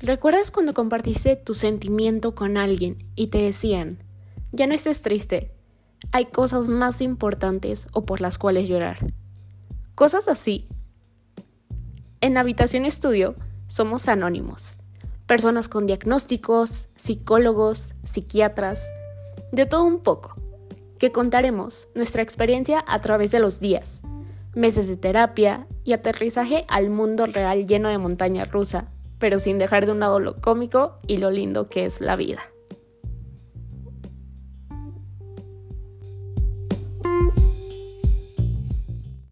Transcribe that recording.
¿Recuerdas cuando compartiste tu sentimiento con alguien y te decían, ya no estés triste, hay cosas más importantes o por las cuales llorar? Cosas así. En Habitación Estudio somos anónimos, personas con diagnósticos, psicólogos, psiquiatras, de todo un poco, que contaremos nuestra experiencia a través de los días, meses de terapia y aterrizaje al mundo real lleno de montaña rusa, pero sin dejar de un lado lo cómico y lo lindo que es la vida.